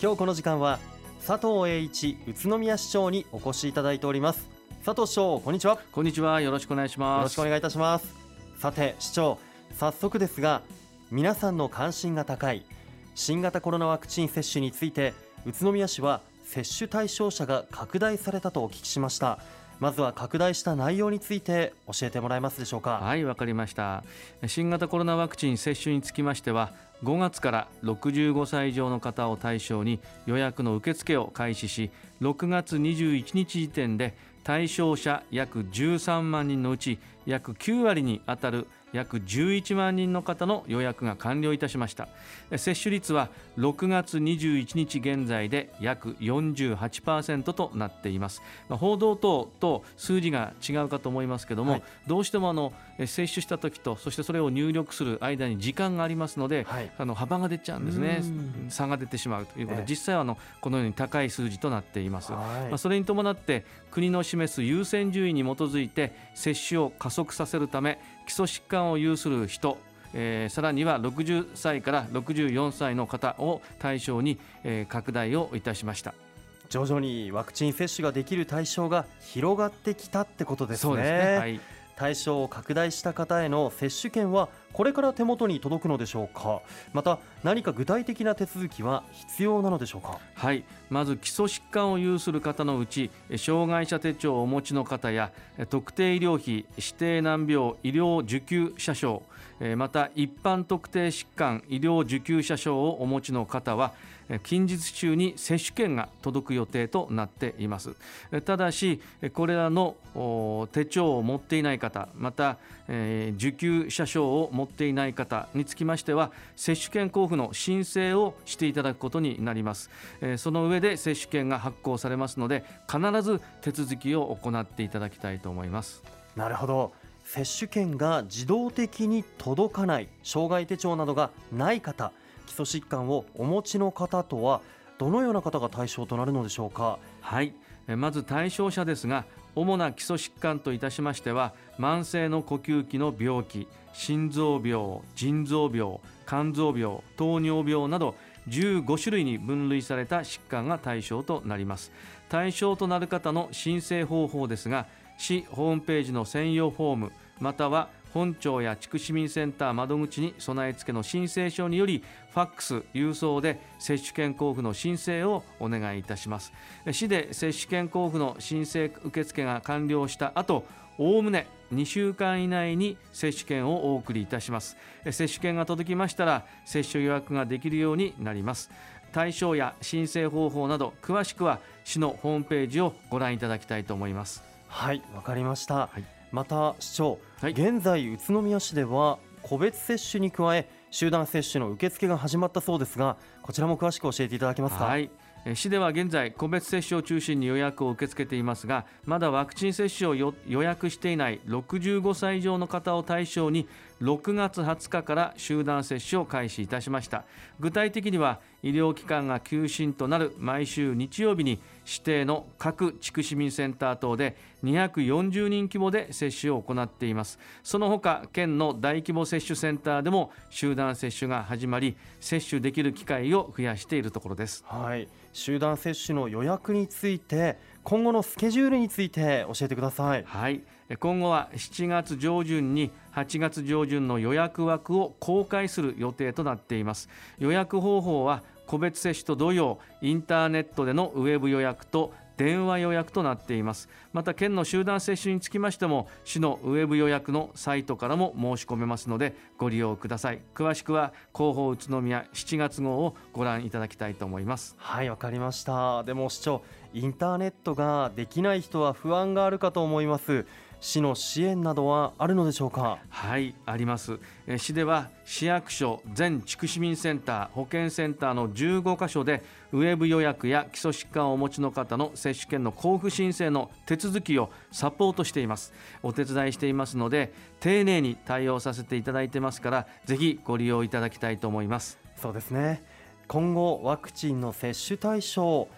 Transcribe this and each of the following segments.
今日この時間は佐藤栄一宇都宮市長にお越しいただいております。佐藤市長こんにちは。こんにちは。よろしくお願いします。よろしくお願いいたします。さて市長早速ですが皆さんの関心が高い新型コロナワクチン接種について宇都宮市は接種対象者が拡大されたとお聞きしましたまずは拡大した内容について教えてもらえますでしょうか？はいわかりました。新型コロナワクチン接種につきましては5月から65歳以上の方を対象に予約の受付を開始し6月21日時点で対象者約13万人のうち約9割に当たる約11万人の方の予約が完了いたしました。接種率は6月21日現在で約48%となっています。報道等と数字が違うかと思いますけども、はい、どうしてもあの接種した時とそしてそれを入力する間に時間がありますので、はい、あの幅が出ちゃうんですね。差が出てしまうということで、実際はあのこのように高い数字となっています、はい、まあ、それに伴って国の示す優先順位に基づいて接種を加速させるため基礎疾患を有する人えー、さらには60歳から64歳の方を対象に、えー、拡大をいたしました。徐々にワクチン接種ができる対象が広がってきたってことですね。そうですね。はい対象を拡大した方への接種券はこれから手元に届くのでしょうか？また何か具体的な手続きは必要なのでしょうか？はい。まず基礎疾患を有する方のうち障害者手帳をお持ちの方や特定医療費指定難病医療受給者証また一般特定疾患医療受給者証をお持ちの方は近日中に接種券が届く予定となっています。ただしこれらの手帳を持っていない方また受給者証を持っていない方につきましては接種券交付の申請をしていただくことになります。その上で接種券が発行されますので必ず手続きを行っていただきたいと思います。なるほど。接種券が自動的に届かない。障害手帳などがない方基礎疾患をお持ちの方とはどのような方が対象となるのでしょうか？はい。まず対象者ですが主な基礎疾患といたしましては慢性の呼吸器の病気心臓病腎臓病肝臓病糖尿病など15種類に分類された疾患が対象となります。対象となる方の申請方法ですが市ホームページの専用フォームまたは本庁や地区市民センター窓口に備え付けの申請書によりファックス郵送で接種券交付の申請をお願いいたします。市で接種券交付の申請受付が完了した後おおむね2週間以内に接種券をお送りいたします。接種券が届きましたら接種予約ができるようになります。対象や申請方法など詳しくは市のホームページをご覧いただきたいと思います。はいわかりました、はい、また市長、はい、現在宇都宮市では個別接種に加え集団接種の受付が始まったそうですがこちらも詳しく教えていただけますか？はい。市では現在個別接種を中心に予約を受け付けていますがまだワクチン接種を予約していない65歳以上の方を対象に6月20日から集団接種を開始いたしました。具体的には医療機関が休診となる毎週日曜日に指定の各地区市民センター等で240人規模で接種を行っています。その他県の大規模接種センターでも集団接種が始まり接種できる機会を増やしているところです。はい。集団接種の予約について今後のスケジュールについて教えてください。はい。今後は7月上旬に8月上旬の予約枠を公開する予定となっています。予約方法は個別接種と同様インターネットでのウェブ予約と電話予約となっています。また県の集団接種につきましても市のウェブ予約のサイトからも申し込めますのでご利用ください。詳しくは広報宇都宮7月号をご覧いただきたいと思います。はいわかりました。でも市長インターネットができない人は不安があるかと思います。市の支援などはあるのでしょうか？はいあります。市では市役所全地区市民センター保健センターの15カ所でウェブ予約や基礎疾患をお持ちの方の接種券の交付申請の手続きをサポートしています。お手伝いしていますので丁寧に対応させていただいてますからぜひご利用いただきたいと思います。そうですね。今後ワクチンの接種対象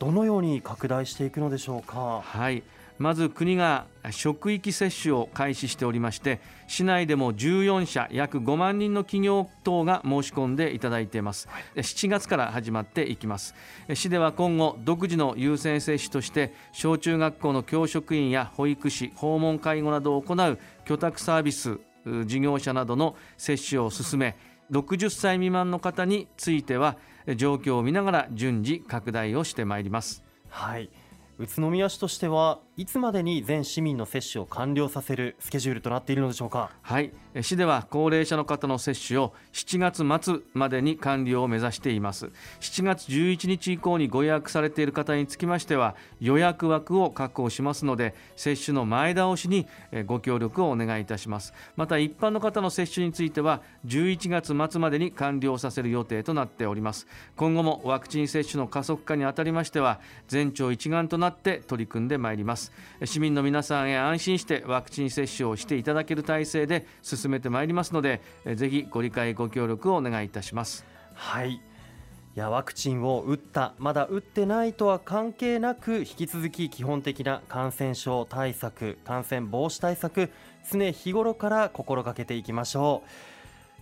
どのように拡大していくのでしょうか？はい。まず国が職域接種を開始しておりまして市内でも14社約5万人の企業等が申し込んでいただいています、7月から始まっていきます。市では今後独自の優先接種として小中学校の教職員や保育士訪問介護などを行う居宅サービス事業者などの接種を進め60歳未満の方については状況を見ながら順次拡大をしてまいります。はい。宇都宮市としてはいつまでに全市民の接種を完了させるスケジュールとなっているのでしょうか？はい。市では高齢者の方の接種を7月末までに完了を目指しています。7月11日以降にご予約されている方につきましては予約枠を確保しますので接種の前倒しにご協力をお願いいたします。また一般の方の接種については11月末までに完了させる予定となっております。今後もワクチン接種の加速化にあたりましては全庁一丸となって取り組んでまいります。市民の皆さんへ安心してワクチン接種をしていただける体制で進めてまいりますのでぜひご理解ご協力をお願いいたします。はい。いやワクチンを打ったまだ打ってないとは関係なく引き続き基本的な感染症対策感染防止対策常日頃から心がけていきましょ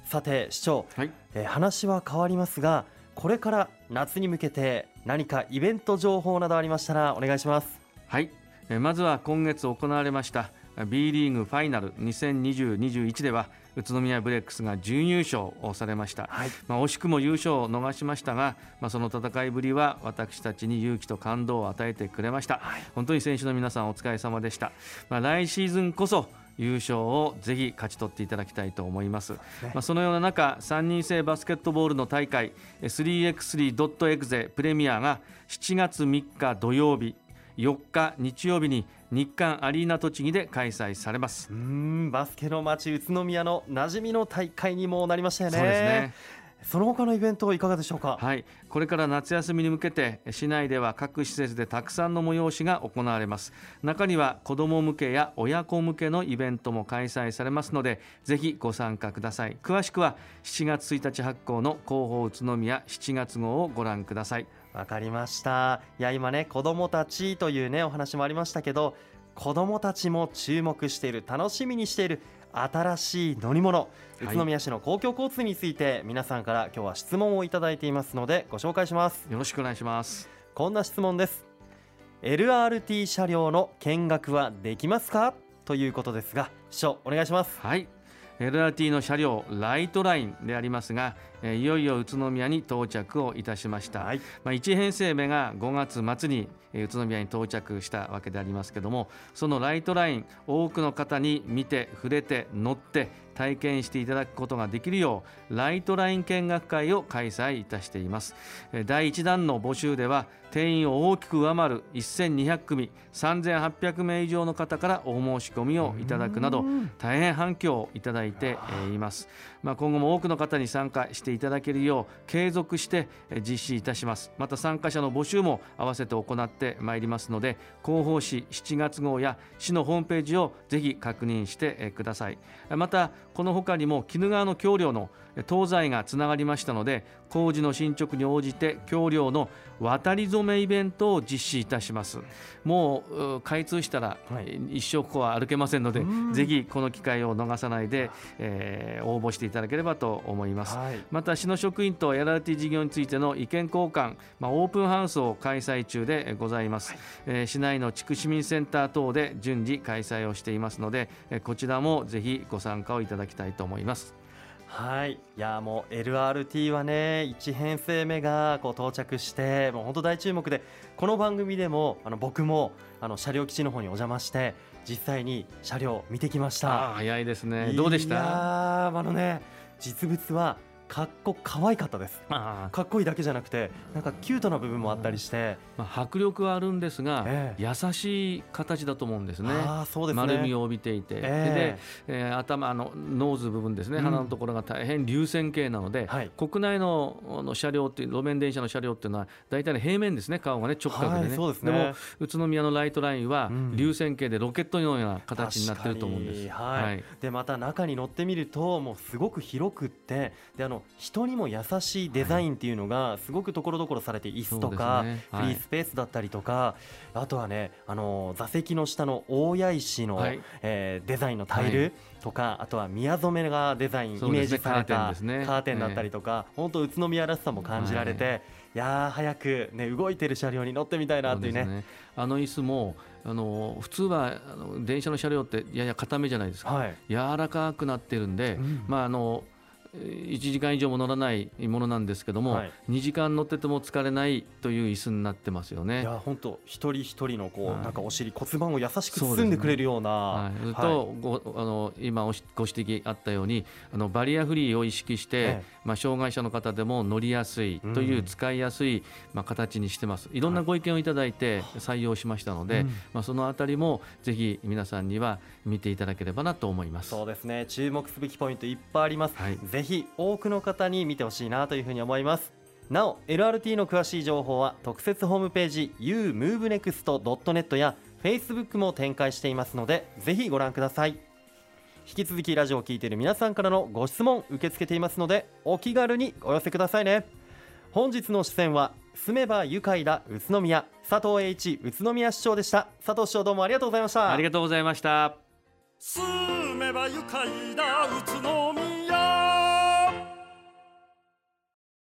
う。さて市長、はい、え話は変わりますがこれから夏に向けて何かイベント情報などありましたらお願いします。はい。まずは今月行われました B リーグファイナル2020-21では宇都宮ブレックスが準優勝をされました、はい、まあ、惜しくも優勝を逃しましたが、まあ、その戦いぶりは私たちに勇気と感動を与えてくれました、はい、本当に選手の皆さんお疲れ様でした、まあ、来シーズンこそ優勝をぜひ勝ち取っていただきたいと思います、ね、まあ、そのような中3人制バスケットボールの大会 3x3.exe プレミアが7月3日土曜日4日日曜日に日韓アリーナ栃木で開催されます。うんバスケの街宇都宮の馴染みの大会にもなりましたよね。そうですねその他のイベントいかがでしょうか？はい。これから夏休みに向けて市内では各施設でたくさんの催しが行われます。中には子ども向けや親子向けのイベントも開催されますのでぜひご参加ください。詳しくは7月1日発行の広報宇都宮7月号をご覧ください。わかりました。いや今ね子どもたちというねお話もありましたけど子どもたちも注目している楽しみにしている新しい乗り物。宇都宮市の公共交通について皆さんから今日は質問をいただいていますのでご紹介します。よろしくお願いします。こんな質問です。LRT 車両の見学はできますか？ということですが市長お願いします。はい LRT の車両ライトラインでありますがいよいよ宇都宮に到着をいたしました、はい、まあ、1編成目が5月末に宇都宮に到着したわけでありますけどもそのライトライン多くの方に見て触れて乗って体験していただくことができるようライトライン見学会を開催いたしています。第1弾の募集では定員を大きく上回る1200組3800名以上の方からお申し込みをいただくなど大変反響をいただいています、まあ、今後も多くの方に参加していただけるよう継続して実施いたします。また参加者の募集も合わせて行ってまいりますので広報誌7月号や市のホームページをぜひ確認してください。またこの他にも鬼怒川の橋梁の東西がつながりましたので工事の進捗に応じて橋梁の渡り初めイベントを実施いたします。もう開通したら一生ここは歩けませんので、はい、ぜひこの機会を逃さないで、えー、応募していただければと思います、はい、また市の職員と LRT 事業についての意見交換、まあ、オープンハウスを開催中でございます、はい、えー、市内の地区市民センター等で順次開催をしていますのでこちらもぜひご参加をいただきたいと思いますはい。いやもう LRT はね1編成目がこう到着してもう本当大注目でこの番組でもあの僕もあの車両基地の方にお邪魔して実際に車両見てきました。早いですね。どうでした？あのね実物はかっこ可愛かったです。かっこいいだけじゃなくてなんかキュートな部分もあったりして、まあ、迫力はあるんですが、えー、優しい形だと思うんですね。あそうですね。丸みを帯びていて、えー、で、えー、頭のノーズ部分ですね、うん、鼻のところが大変流線形なので、はい、国内のの車両っていう路面電車の車両っていうのは大体、ね、平面ですね顔がね直角でね。はい、そうですね。でも宇都宮のライトラインは流線形でロケットのような形になってると思うんです、はい、はい、でまた中に乗ってみるともうすごく広くってであのの人にも優しいデザインっていうのがすごくところどころされて椅子とか、フリースペースだったりとか、あとはねあの座席の下の大谷石の、はい。えーデザインのタイルとか、あとは宮染めがデザイン、イメージされたカーテンだったりとか、本当宇都宮らしさも感じられて、い、やー早くね動いてる車両に乗ってみたいなっていうね。あの椅子もあの普通はあの電車の車両ってやや固めじゃないですか、はい、柔らかくなってるんで、うん。まああのえー1時間以上も乗らないものなんですけども、はい。2時間乗ってても疲れないという椅子になってますよいね。や本当一人一人のこう、はい。なんかお尻骨盤を優しく包んでくれるようなはい、それはいと、ごあの今ご指摘あったようにあのバリアフリーを意識して、えまあ、障害者の方でも乗りやすいといううん。使いやすい、まあ、形にしてます。いろんなご意見をいただいて採用しましたので、うん。まあ、そのあたりもぜひ皆さんには見ていただければなと思います。そうですね。注目すべきポイントいっぱいあります、はい。ぜひ多くの方に見てほしいなというふうに思います。なお LRT の詳しい情報は特設ホームページ umovenext.net や Facebook も展開していますのでぜひご覧ください。引き続きラジオを聞いている皆さんからのご質問受け付けていますのでお気軽にお寄せくださいね。本日の出演は住めば愉快だ宇都宮佐藤栄一宇都宮市長でした。佐藤市長どうもありがとうございました。ありがとうございました。住めば愉快な宇都